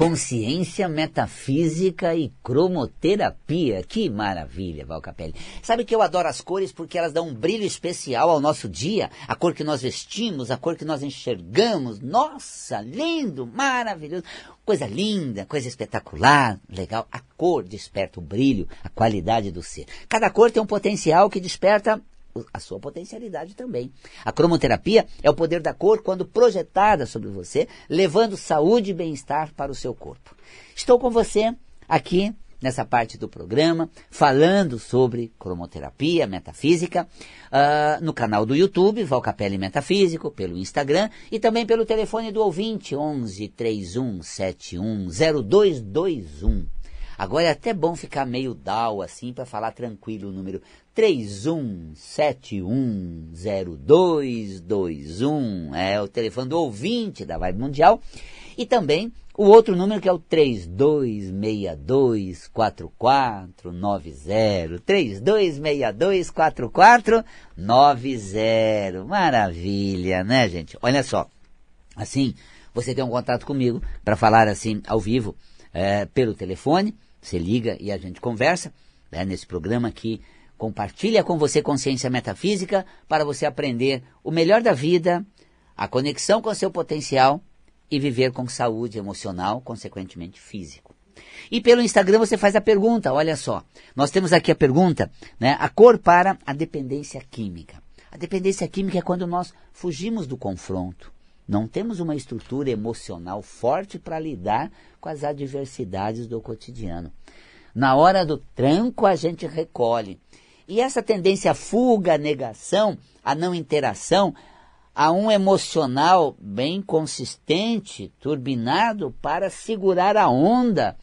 consciência metafísica e cromoterapia. Que maravilha, Valcapelli. Sabe que eu adoro as cores porque elas dão um brilho especial ao nosso dia, a cor que nós vestimos, a cor que nós enxergamos. Nossa, lindo, maravilhoso. Coisa linda, coisa espetacular, legal. A cor desperta o brilho, a qualidade do ser. Cada cor tem um potencial que desperta a sua potencialidade também. A cromoterapia é o poder da cor quando projetada sobre você, levando saúde e bem-estar para o seu corpo. Estou com você aqui nessa parte do programa, falando sobre cromoterapia metafísica, uh, no canal do YouTube, Valcapelli Metafísico, pelo Instagram e também pelo telefone do ouvinte, 11 31 71 0221. Agora é até bom ficar meio down assim para falar tranquilo o número 31710221. É o telefone do ouvinte da Vibe Mundial. E também o outro número que é o 32624490. 32624490. Maravilha, né, gente? Olha só. Assim, você tem um contato comigo para falar assim ao vivo é, pelo telefone você liga e a gente conversa né, nesse programa aqui. Compartilha com você consciência metafísica para você aprender o melhor da vida, a conexão com seu potencial e viver com saúde emocional, consequentemente físico. E pelo Instagram você faz a pergunta, olha só. Nós temos aqui a pergunta, né? A cor para a dependência química. A dependência química é quando nós fugimos do confronto. Não temos uma estrutura emocional forte para lidar com as adversidades do cotidiano. Na hora do tranco, a gente recolhe. E essa tendência à fuga, à negação, à não interação, a um emocional bem consistente, turbinado, para segurar a onda,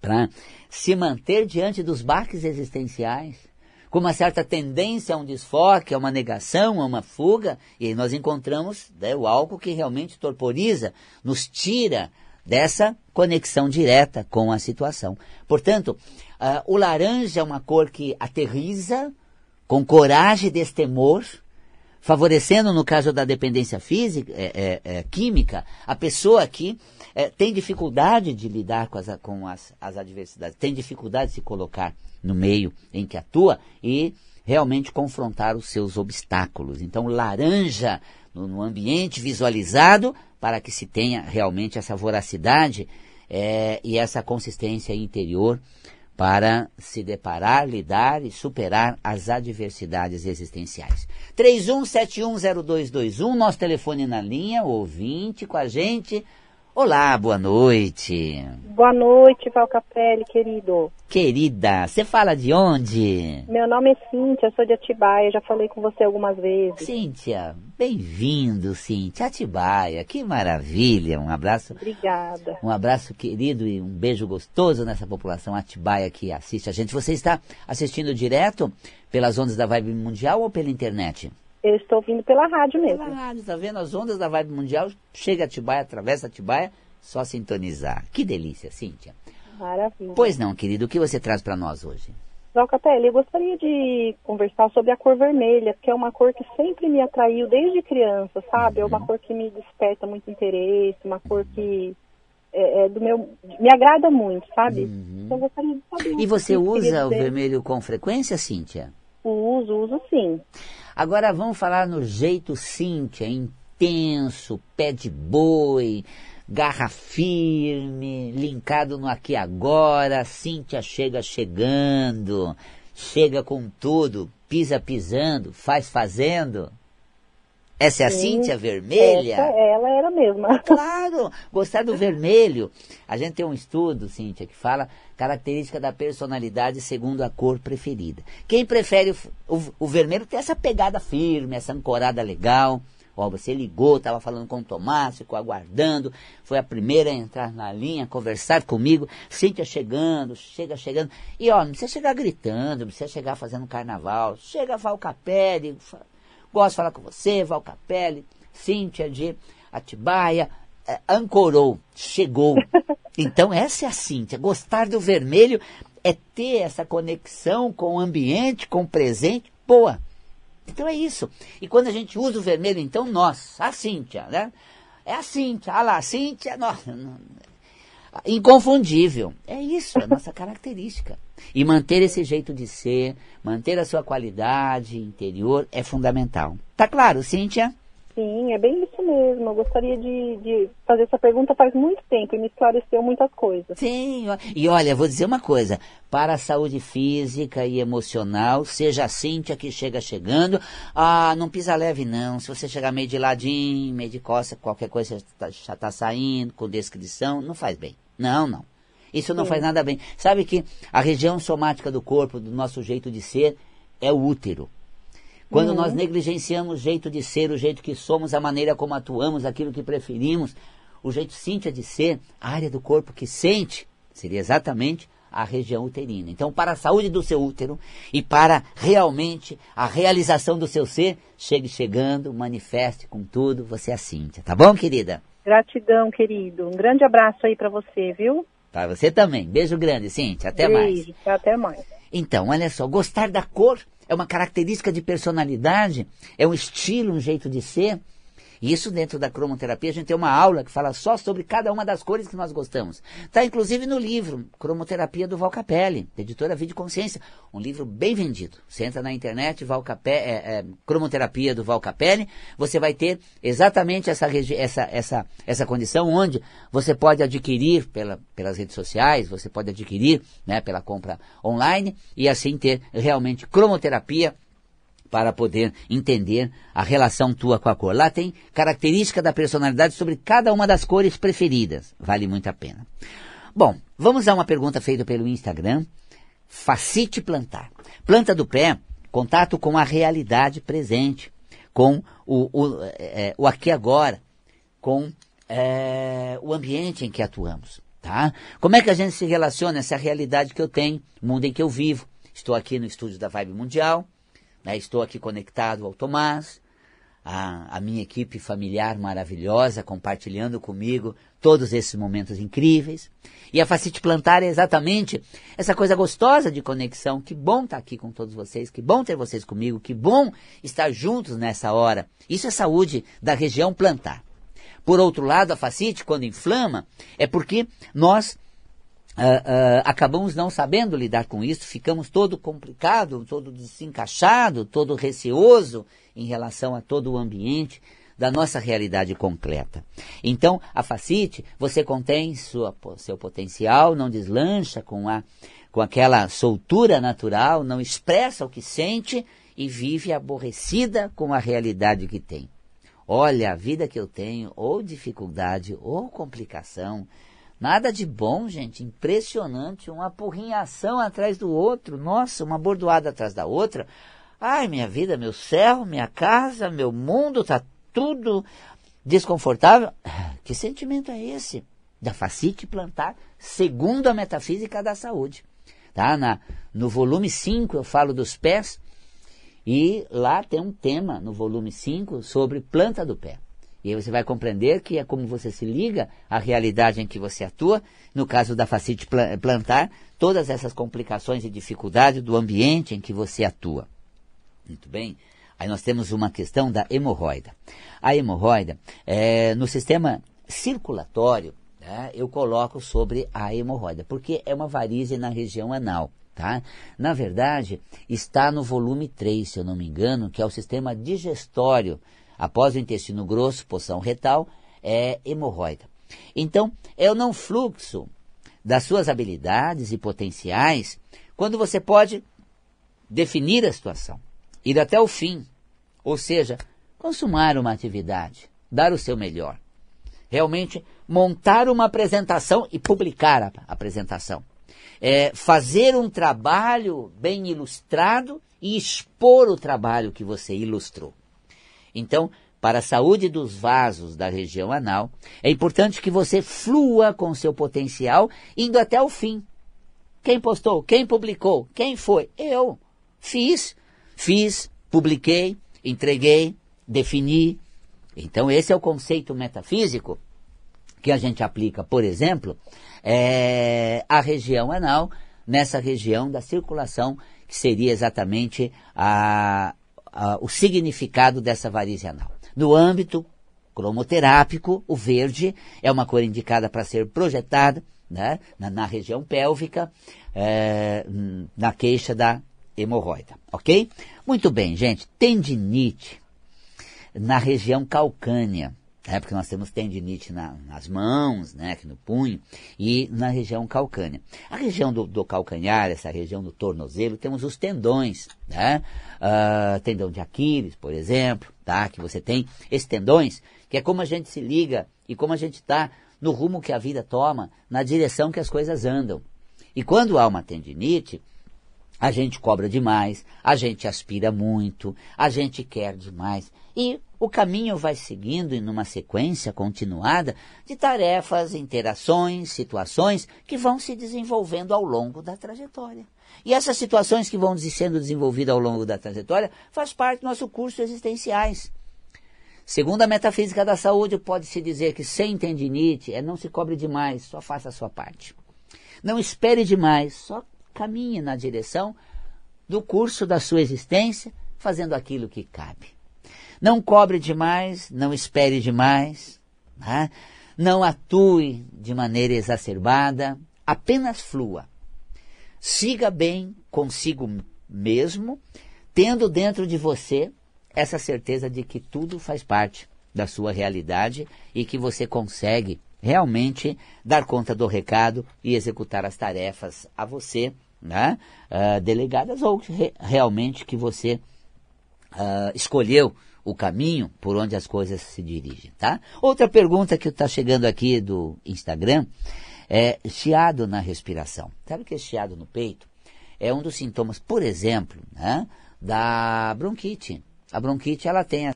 para se manter diante dos baques existenciais com uma certa tendência a um desfoque, a uma negação, a uma fuga, e aí nós encontramos né, o álcool que realmente torporiza, nos tira dessa conexão direta com a situação. Portanto, uh, o laranja é uma cor que aterriza, com coragem e destemor, favorecendo, no caso da dependência física, é, é, é, química, a pessoa que é, tem dificuldade de lidar com, as, com as, as adversidades, tem dificuldade de se colocar no meio em que atua e realmente confrontar os seus obstáculos. Então, laranja no, no ambiente visualizado para que se tenha realmente essa voracidade é, e essa consistência interior para se deparar, lidar e superar as adversidades existenciais. 31710221, nosso telefone na linha, ouvinte com a gente. Olá, boa noite. Boa noite, Valcapelli, querido. Querida, você fala de onde? Meu nome é Cíntia, sou de Atibaia, já falei com você algumas vezes. Cíntia, bem-vindo, Cíntia. Atibaia, que maravilha. Um abraço. Obrigada. Um abraço querido e um beijo gostoso nessa população Atibaia que assiste a gente. Você está assistindo direto pelas ondas da Vibe Mundial ou pela internet? Eu estou ouvindo pela rádio mesmo. Pela rádio, tá vendo? As ondas da Vibe Mundial, chega a Atibaia, atravessa a Atibaia, só sintonizar. Que delícia, Cíntia. Maravilha. Pois não, querido, o que você traz para nós hoje? Valcapelli, eu gostaria de conversar sobre a cor vermelha, que é uma cor que sempre me atraiu desde criança, sabe? Uhum. É uma uhum. cor que me desperta muito interesse, uma cor que é, é do meu me agrada muito, sabe? Uhum. Então eu gostaria de saber. E você usa o vermelho com frequência, Cíntia? Uso, uso sim. Agora vamos falar no jeito Cíntia, intenso, pé de boi, garra firme, linkado no aqui agora, Cíntia chega chegando, chega com tudo, pisa pisando, faz fazendo. Essa é a Sim, Cíntia vermelha? Essa, ela era mesma. Claro, gostar do vermelho. A gente tem um estudo, Cíntia, que fala característica da personalidade segundo a cor preferida. Quem prefere o, o, o vermelho tem essa pegada firme, essa ancorada legal. Ó, você ligou, estava falando com o Tomás, ficou aguardando, foi a primeira a entrar na linha, conversar comigo. Cíntia chegando, chega chegando. E ó, não precisa chegar gritando, não precisa chegar fazendo carnaval. Chega Valcapelli, Gosto de falar com você, Val Capelli, Cíntia de Atibaia, é, ancorou, chegou. Então essa é a Cíntia. Gostar do vermelho é ter essa conexão com o ambiente, com o presente. Boa. Então é isso. E quando a gente usa o vermelho, então nós, a Cíntia, né? É a Cíntia. Ah lá, a Cíntia, nossa. inconfundível. É isso, é a nossa característica. E manter esse jeito de ser, manter a sua qualidade interior é fundamental. Tá claro, Cíntia? Sim, é bem isso mesmo. Eu gostaria de, de, fazer essa pergunta faz muito tempo e me esclareceu muitas coisas. Sim, e olha, vou dizer uma coisa: para a saúde física e emocional, seja a Cíntia que chega chegando, ah, não pisa leve não. Se você chegar meio de ladinho, meio de costa, qualquer coisa já está tá saindo, com descrição, não faz bem. Não, não. Isso não Sim. faz nada bem. Sabe que a região somática do corpo, do nosso jeito de ser, é o útero. Quando uhum. nós negligenciamos o jeito de ser, o jeito que somos, a maneira como atuamos, aquilo que preferimos, o jeito Cíntia de ser, a área do corpo que sente, seria exatamente a região uterina. Então, para a saúde do seu útero e para realmente a realização do seu ser, chegue chegando, manifeste com tudo, você é a Cíntia. Tá bom, querida? Gratidão, querido. Um grande abraço aí para você, viu? Para você também. Beijo grande, Cíntia. Até Beijo, mais. Até mais. Então, olha só, gostar da cor é uma característica de personalidade, é um estilo, um jeito de ser. E isso dentro da cromoterapia, a gente tem uma aula que fala só sobre cada uma das cores que nós gostamos. Está inclusive no livro Cromoterapia do Val Capelli, editora Vida Consciência. Um livro bem vendido. Você entra na internet, Val Capelli, é, é, Cromoterapia do Val Capelli, você vai ter exatamente essa, essa, essa, essa condição onde você pode adquirir pela, pelas redes sociais, você pode adquirir né, pela compra online e assim ter realmente cromoterapia para poder entender a relação tua com a cor. Lá tem característica da personalidade sobre cada uma das cores preferidas. Vale muito a pena. Bom, vamos a uma pergunta feita pelo Instagram. Facite plantar. Planta do pé, contato com a realidade presente, com o, o, é, o aqui agora, com é, o ambiente em que atuamos. Tá? Como é que a gente se relaciona essa realidade que eu tenho, mundo em que eu vivo? Estou aqui no estúdio da Vibe Mundial, né? Estou aqui conectado ao Tomás, a, a, minha equipe familiar maravilhosa, compartilhando comigo todos esses momentos incríveis. E a Facite Plantar é exatamente essa coisa gostosa de conexão. Que bom estar aqui com todos vocês, que bom ter vocês comigo, que bom estar juntos nessa hora. Isso é saúde da região plantar. Por outro lado, a facite, quando inflama, é porque nós Uh, uh, acabamos não sabendo lidar com isso, ficamos todo complicado, todo desencaixado, todo receoso em relação a todo o ambiente da nossa realidade completa. Então, a facite, você contém sua, seu potencial, não deslancha com, a, com aquela soltura natural, não expressa o que sente e vive aborrecida com a realidade que tem. Olha, a vida que eu tenho, ou dificuldade, ou complicação, Nada de bom, gente. Impressionante. Uma porrinhação atrás do outro. Nossa, uma bordoada atrás da outra. Ai, minha vida, meu céu, minha casa, meu mundo, tá tudo desconfortável. Que sentimento é esse? Da facite plantar, segundo a metafísica da saúde. Tá? Na, no volume 5 eu falo dos pés. E lá tem um tema, no volume 5, sobre planta do pé. E aí você vai compreender que é como você se liga à realidade em que você atua, no caso da facite plantar, todas essas complicações e dificuldades do ambiente em que você atua. Muito bem. Aí nós temos uma questão da hemorroida. A hemorroida, é, no sistema circulatório, né, eu coloco sobre a hemorroida, porque é uma varize na região anal. Tá? Na verdade, está no volume 3, se eu não me engano, que é o sistema digestório após o intestino grosso, poção retal, é hemorroida. Então, é o não fluxo das suas habilidades e potenciais quando você pode definir a situação, ir até o fim, ou seja, consumar uma atividade, dar o seu melhor. Realmente montar uma apresentação e publicar a apresentação. É, fazer um trabalho bem ilustrado e expor o trabalho que você ilustrou. Então, para a saúde dos vasos da região anal, é importante que você flua com seu potencial, indo até o fim. Quem postou? Quem publicou? Quem foi? Eu. Fiz. Fiz, publiquei, entreguei, defini. Então, esse é o conceito metafísico que a gente aplica, por exemplo, é, a região anal, nessa região da circulação, que seria exatamente a, uh, o significado dessa varize anal. No âmbito cromoterápico, o verde é uma cor indicada para ser projetada né? na, na região pélvica, é, na queixa da hemorroida, ok? Muito bem, gente. Tendinite na região calcânea. É porque nós temos tendinite na, nas mãos, né, aqui no punho, e na região calcânea. A região do, do calcanhar, essa região do tornozelo, temos os tendões, né? Uh, tendão de Aquiles, por exemplo, tá? Que você tem esses tendões, que é como a gente se liga e como a gente está no rumo que a vida toma, na direção que as coisas andam. E quando há uma tendinite, a gente cobra demais, a gente aspira muito, a gente quer demais. E o caminho vai seguindo em uma sequência continuada de tarefas, interações, situações que vão se desenvolvendo ao longo da trajetória. E essas situações que vão sendo desenvolvidas ao longo da trajetória faz parte do nosso curso existenciais. Segundo a metafísica da saúde, pode-se dizer que sem tendinite é não se cobre demais, só faça a sua parte. Não espere demais, só caminhe na direção do curso da sua existência, fazendo aquilo que cabe. Não cobre demais, não espere demais, né? não atue de maneira exacerbada, apenas flua. Siga bem consigo mesmo, tendo dentro de você essa certeza de que tudo faz parte da sua realidade e que você consegue realmente dar conta do recado e executar as tarefas a você né, uh, delegadas ou re realmente que você uh, escolheu o caminho por onde as coisas se dirigem, tá? Outra pergunta que está chegando aqui do Instagram é chiado na respiração. Sabe que chiado no peito é um dos sintomas, por exemplo, né, da bronquite. A bronquite ela tem a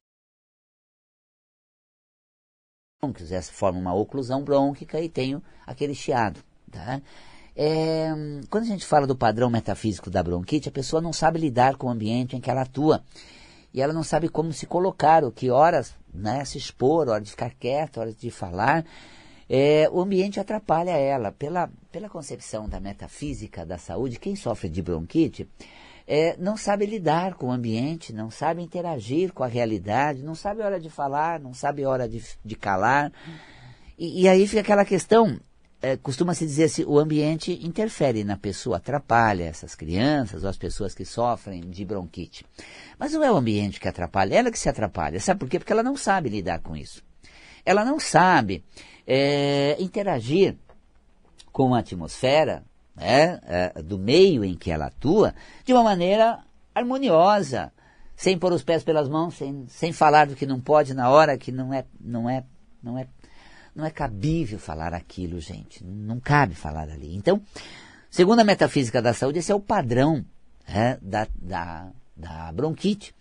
essa forma uma oclusão brônquica e tem aquele chiado, tá? É, quando a gente fala do padrão metafísico da bronquite, a pessoa não sabe lidar com o ambiente em que ela atua e ela não sabe como se colocar, o que horas né, se expor, horas de ficar quieta, horas de falar. É, o ambiente atrapalha ela. Pela, pela concepção da metafísica da saúde, quem sofre de bronquite é, não sabe lidar com o ambiente, não sabe interagir com a realidade, não sabe hora de falar, não sabe hora de, de calar. E, e aí fica aquela questão, é, costuma-se dizer assim, o ambiente interfere na pessoa, atrapalha essas crianças ou as pessoas que sofrem de bronquite. Mas não é o ambiente que atrapalha, ela que se atrapalha. Sabe por quê? Porque ela não sabe lidar com isso. Ela não sabe é, interagir com a atmosfera né, é, do meio em que ela atua de uma maneira harmoniosa, sem pôr os pés pelas mãos, sem, sem falar do que não pode na hora que não é, não é, não é não é cabível falar aquilo, gente. Não cabe falar ali. Então, segundo a metafísica da saúde, esse é o padrão é, da, da, da bronquite.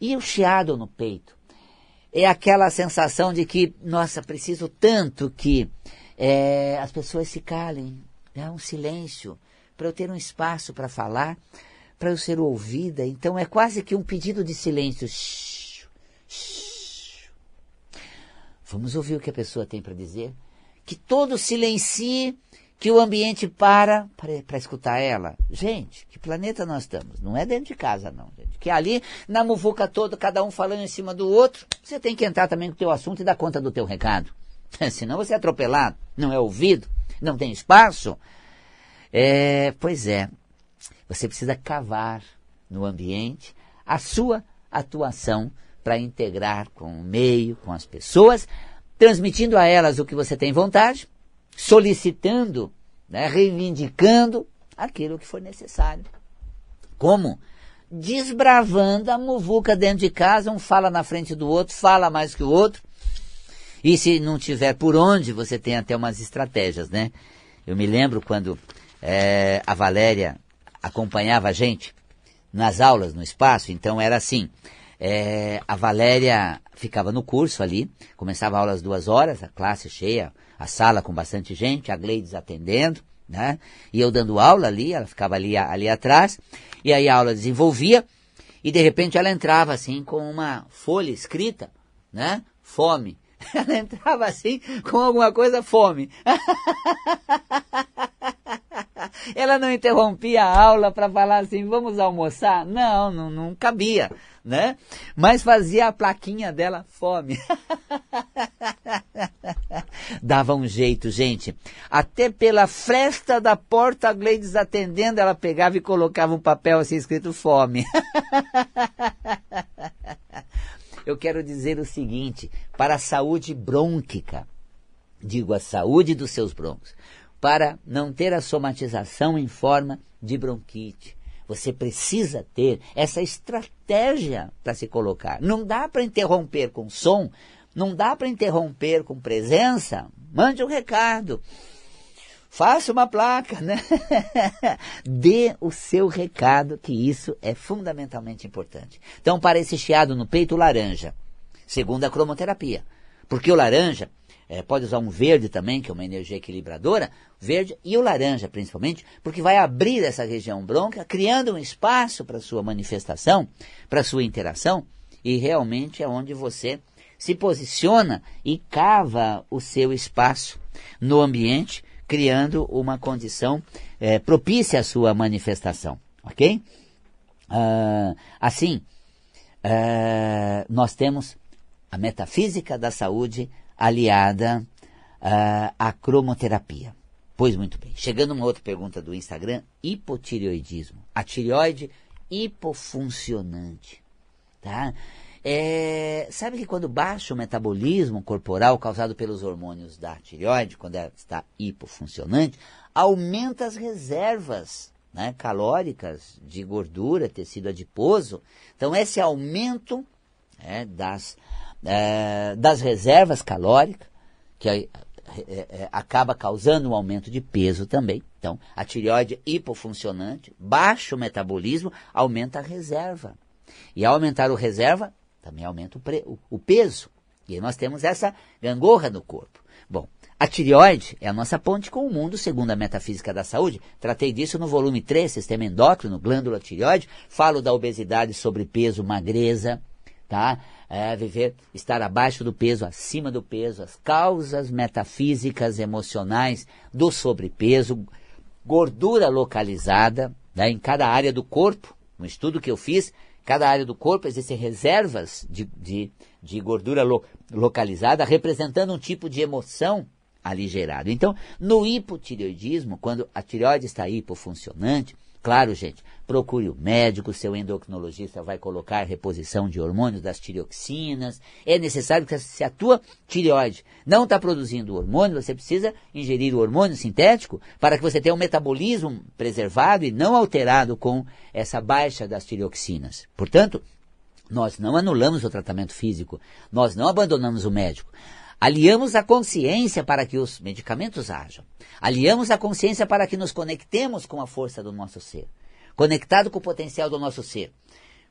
E o chiado no peito é aquela sensação de que, nossa, preciso tanto que é, as pessoas se calem, é um silêncio, para eu ter um espaço para falar, para eu ser ouvida. Então é quase que um pedido de silêncio. Shhh, shhh. Vamos ouvir o que a pessoa tem para dizer. Que todo silencie, que o ambiente para para escutar ela. Gente, que planeta nós estamos? Não é dentro de casa, não, gente. Que ali, na muvuca toda, cada um falando em cima do outro, você tem que entrar também com o teu assunto e dar conta do teu recado. Senão você é atropelado, não é ouvido, não tem espaço. É, pois é, você precisa cavar no ambiente a sua atuação para integrar com o meio, com as pessoas, transmitindo a elas o que você tem vontade, solicitando, né, reivindicando aquilo que for necessário. Como? Desbravando a muvuca dentro de casa, um fala na frente do outro, fala mais que o outro. E se não tiver por onde, você tem até umas estratégias, né? Eu me lembro quando é, a Valéria acompanhava a gente nas aulas, no espaço, então era assim, é, a Valéria ficava no curso ali, começava a aula às duas horas, a classe cheia, a sala com bastante gente, a Gleides atendendo, né? E eu dando aula ali, ela ficava ali, ali atrás, e aí a aula desenvolvia, e de repente ela entrava assim com uma folha escrita, né? Fome. Ela entrava assim com alguma coisa fome. ela não interrompia a aula para falar assim, vamos almoçar? Não, não, não cabia né? Mas fazia a plaquinha dela fome. Dava um jeito, gente. Até pela fresta da porta, a Gleides atendendo, ela pegava e colocava um papel assim escrito fome. Eu quero dizer o seguinte, para a saúde brônquica, digo a saúde dos seus brônquios, para não ter a somatização em forma de bronquite. Você precisa ter essa estratégia para se colocar. Não dá para interromper com som, não dá para interromper com presença. Mande um recado. Faça uma placa, né? Dê o seu recado, que isso é fundamentalmente importante. Então, para esse chiado no peito, laranja, segundo a cromoterapia. Porque o laranja, é, pode usar um verde também, que é uma energia equilibradora, verde, e o laranja principalmente, porque vai abrir essa região bronca, criando um espaço para sua manifestação, para sua interação, e realmente é onde você se posiciona e cava o seu espaço no ambiente, criando uma condição é, propícia à sua manifestação, ok? Uh, assim, uh, nós temos a metafísica da saúde aliada uh, à cromoterapia. Pois muito bem. Chegando uma outra pergunta do Instagram, hipotireoidismo. A tireoide hipofuncionante. Tá? É, sabe que quando baixa o metabolismo corporal causado pelos hormônios da tireoide, quando ela está hipofuncionante, aumenta as reservas né, calóricas de gordura, tecido adiposo. Então, esse aumento é, das é, das reservas calóricas, que é, é, é, acaba causando um aumento de peso também. Então, a tireoide hipofuncionante, baixo metabolismo, aumenta a reserva. E ao aumentar o reserva, também aumenta o, pre, o, o peso. E aí nós temos essa gangorra no corpo. Bom, a tireoide é a nossa ponte com o mundo, segundo a metafísica da saúde. Tratei disso no volume 3, Sistema Endócrino, Glândula Tireoide. Falo da obesidade, sobrepeso, magreza, tá? É, viver, estar abaixo do peso, acima do peso, as causas metafísicas emocionais do sobrepeso, gordura localizada né, em cada área do corpo. No estudo que eu fiz, cada área do corpo existem reservas de, de, de gordura lo, localizada representando um tipo de emoção ali gerado. Então, no hipotireoidismo, quando a tireoide está hipofuncionante, Claro, gente, procure o médico, seu endocrinologista vai colocar reposição de hormônios das tireoxinas. É necessário que se a tua tireoide não está produzindo hormônio, você precisa ingerir o hormônio sintético para que você tenha um metabolismo preservado e não alterado com essa baixa das tireoxinas. Portanto, nós não anulamos o tratamento físico, nós não abandonamos o médico. Aliamos a consciência para que os medicamentos hajam. Aliamos a consciência para que nos conectemos com a força do nosso ser. Conectado com o potencial do nosso ser.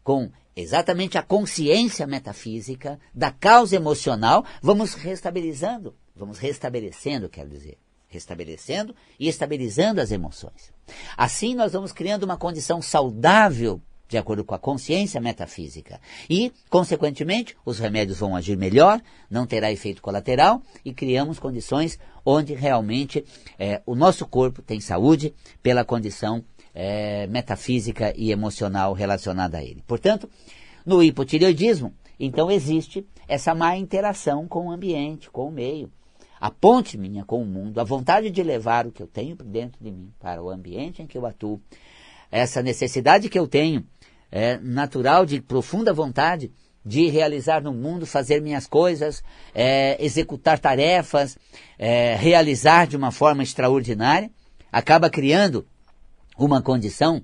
Com exatamente a consciência metafísica da causa emocional, vamos restabilizando, vamos restabelecendo, quer dizer, restabelecendo e estabilizando as emoções. Assim nós vamos criando uma condição saudável de acordo com a consciência metafísica. E, consequentemente, os remédios vão agir melhor, não terá efeito colateral e criamos condições onde realmente é, o nosso corpo tem saúde pela condição é, metafísica e emocional relacionada a ele. Portanto, no hipotireoidismo, então existe essa má interação com o ambiente, com o meio. A ponte minha com o mundo, a vontade de levar o que eu tenho dentro de mim para o ambiente em que eu atuo, essa necessidade que eu tenho é, natural, de profunda vontade de realizar no mundo, fazer minhas coisas, é, executar tarefas, é, realizar de uma forma extraordinária, acaba criando uma condição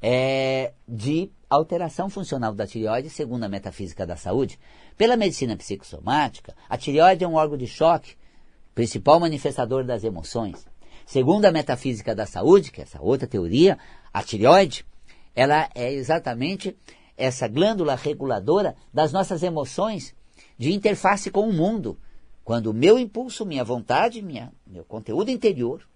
é, de alteração funcional da tireoide, segundo a metafísica da saúde. Pela medicina psicossomática, a tireoide é um órgão de choque, principal manifestador das emoções. Segundo a metafísica da saúde, que é essa outra teoria, a tireoide ela é exatamente essa glândula reguladora das nossas emoções de interface com o mundo. Quando o meu impulso, minha vontade, minha, meu conteúdo interior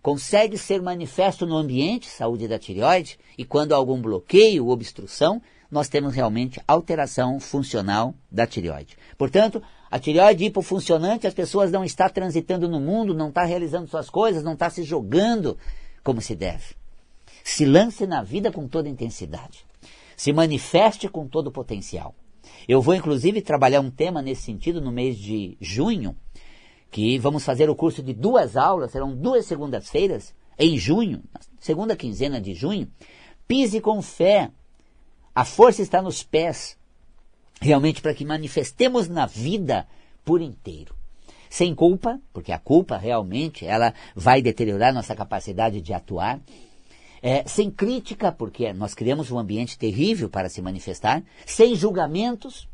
consegue ser manifesto no ambiente, saúde da tireoide, e quando há algum bloqueio ou obstrução, nós temos realmente alteração funcional da tireoide. Portanto, a tireoide hipofuncionante, as pessoas não estão transitando no mundo, não estão realizando suas coisas, não estão se jogando como se deve. Se lance na vida com toda intensidade. Se manifeste com todo o potencial. Eu vou, inclusive, trabalhar um tema nesse sentido no mês de junho, que vamos fazer o curso de duas aulas, serão duas segundas-feiras, em junho, segunda quinzena de junho. Pise com fé. A força está nos pés, realmente para que manifestemos na vida por inteiro. Sem culpa, porque a culpa realmente ela vai deteriorar nossa capacidade de atuar. É, sem crítica, porque nós criamos um ambiente terrível para se manifestar. Sem julgamentos,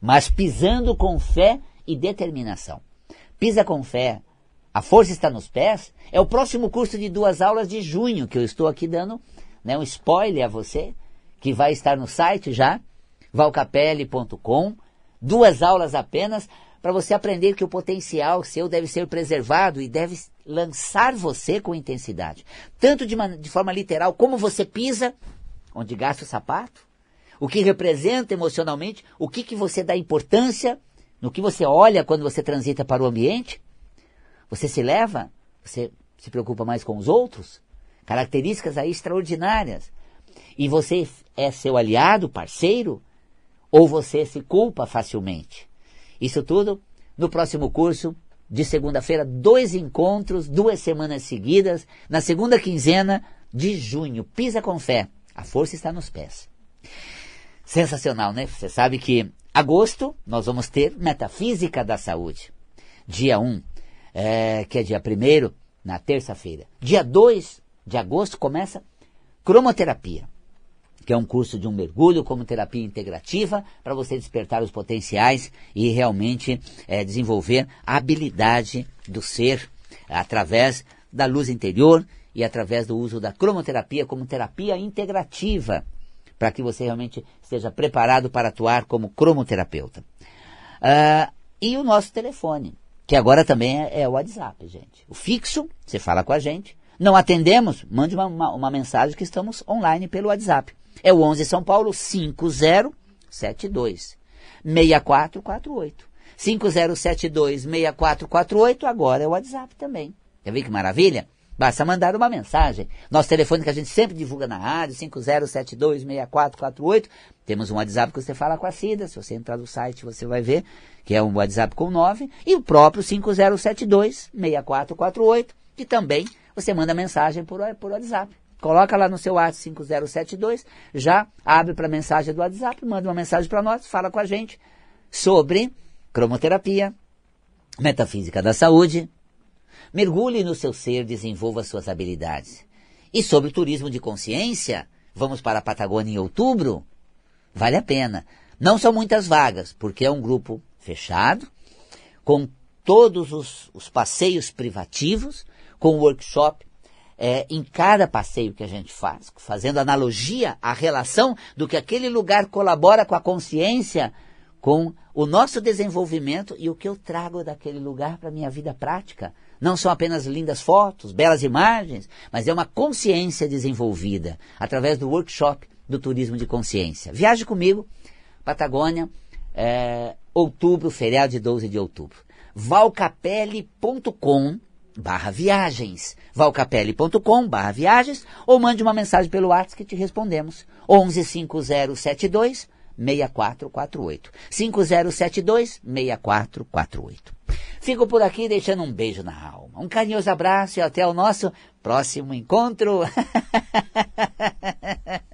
mas pisando com fé e determinação. Pisa com fé. A força está nos pés. É o próximo curso de duas aulas de junho que eu estou aqui dando né, um spoiler a você, que vai estar no site já, valcapelli.com. Duas aulas apenas para você aprender que o potencial seu deve ser preservado e deve lançar você com intensidade. Tanto de, de forma literal, como você pisa, onde gasta o sapato, o que representa emocionalmente, o que, que você dá importância no que você olha quando você transita para o ambiente? Você se leva? Você se preocupa mais com os outros? Características aí extraordinárias. E você é seu aliado, parceiro? Ou você se culpa facilmente? Isso tudo no próximo curso de segunda-feira, dois encontros, duas semanas seguidas, na segunda quinzena de junho. Pisa com fé. A força está nos pés. Sensacional, né? Você sabe que agosto nós vamos ter Metafísica da Saúde. Dia 1, é, que é dia 1 na terça-feira. Dia 2 de agosto começa Cromoterapia, que é um curso de um mergulho como terapia integrativa para você despertar os potenciais e realmente é, desenvolver a habilidade do ser através da luz interior e através do uso da cromoterapia como terapia integrativa para que você realmente esteja preparado para atuar como cromoterapeuta. Uh, e o nosso telefone, que agora também é, é o WhatsApp, gente. O fixo, você fala com a gente. Não atendemos? Mande uma, uma, uma mensagem que estamos online pelo WhatsApp. É o 11 São Paulo 5072 6448. 5072 6448 agora é o WhatsApp também. Quer ver que maravilha? Basta mandar uma mensagem. Nosso telefone que a gente sempre divulga na rádio, 50726448. Temos um WhatsApp que você fala com a Cida. Se você entrar no site, você vai ver que é um WhatsApp com 9. E o próprio 50726448, que também você manda mensagem por, por WhatsApp. Coloca lá no seu WhatsApp 5072, já abre para a mensagem do WhatsApp, manda uma mensagem para nós, fala com a gente sobre cromoterapia, metafísica da saúde, Mergulhe no seu ser, desenvolva suas habilidades. E sobre turismo de consciência, vamos para a Patagônia em outubro? Vale a pena. Não são muitas vagas, porque é um grupo fechado, com todos os, os passeios privativos, com workshop é, em cada passeio que a gente faz, fazendo analogia à relação do que aquele lugar colabora com a consciência, com o nosso desenvolvimento e o que eu trago daquele lugar para a minha vida prática. Não são apenas lindas fotos, belas imagens, mas é uma consciência desenvolvida através do workshop do turismo de consciência. Viaje comigo, Patagônia, é, outubro, feriado de 12 de outubro. valcapelli.com barra viagens, valcapelli.com barra viagens, ou mande uma mensagem pelo WhatsApp que te respondemos. 115072 6448. 5072 6448. Fico por aqui deixando um beijo na alma. Um carinhoso abraço e até o nosso próximo encontro.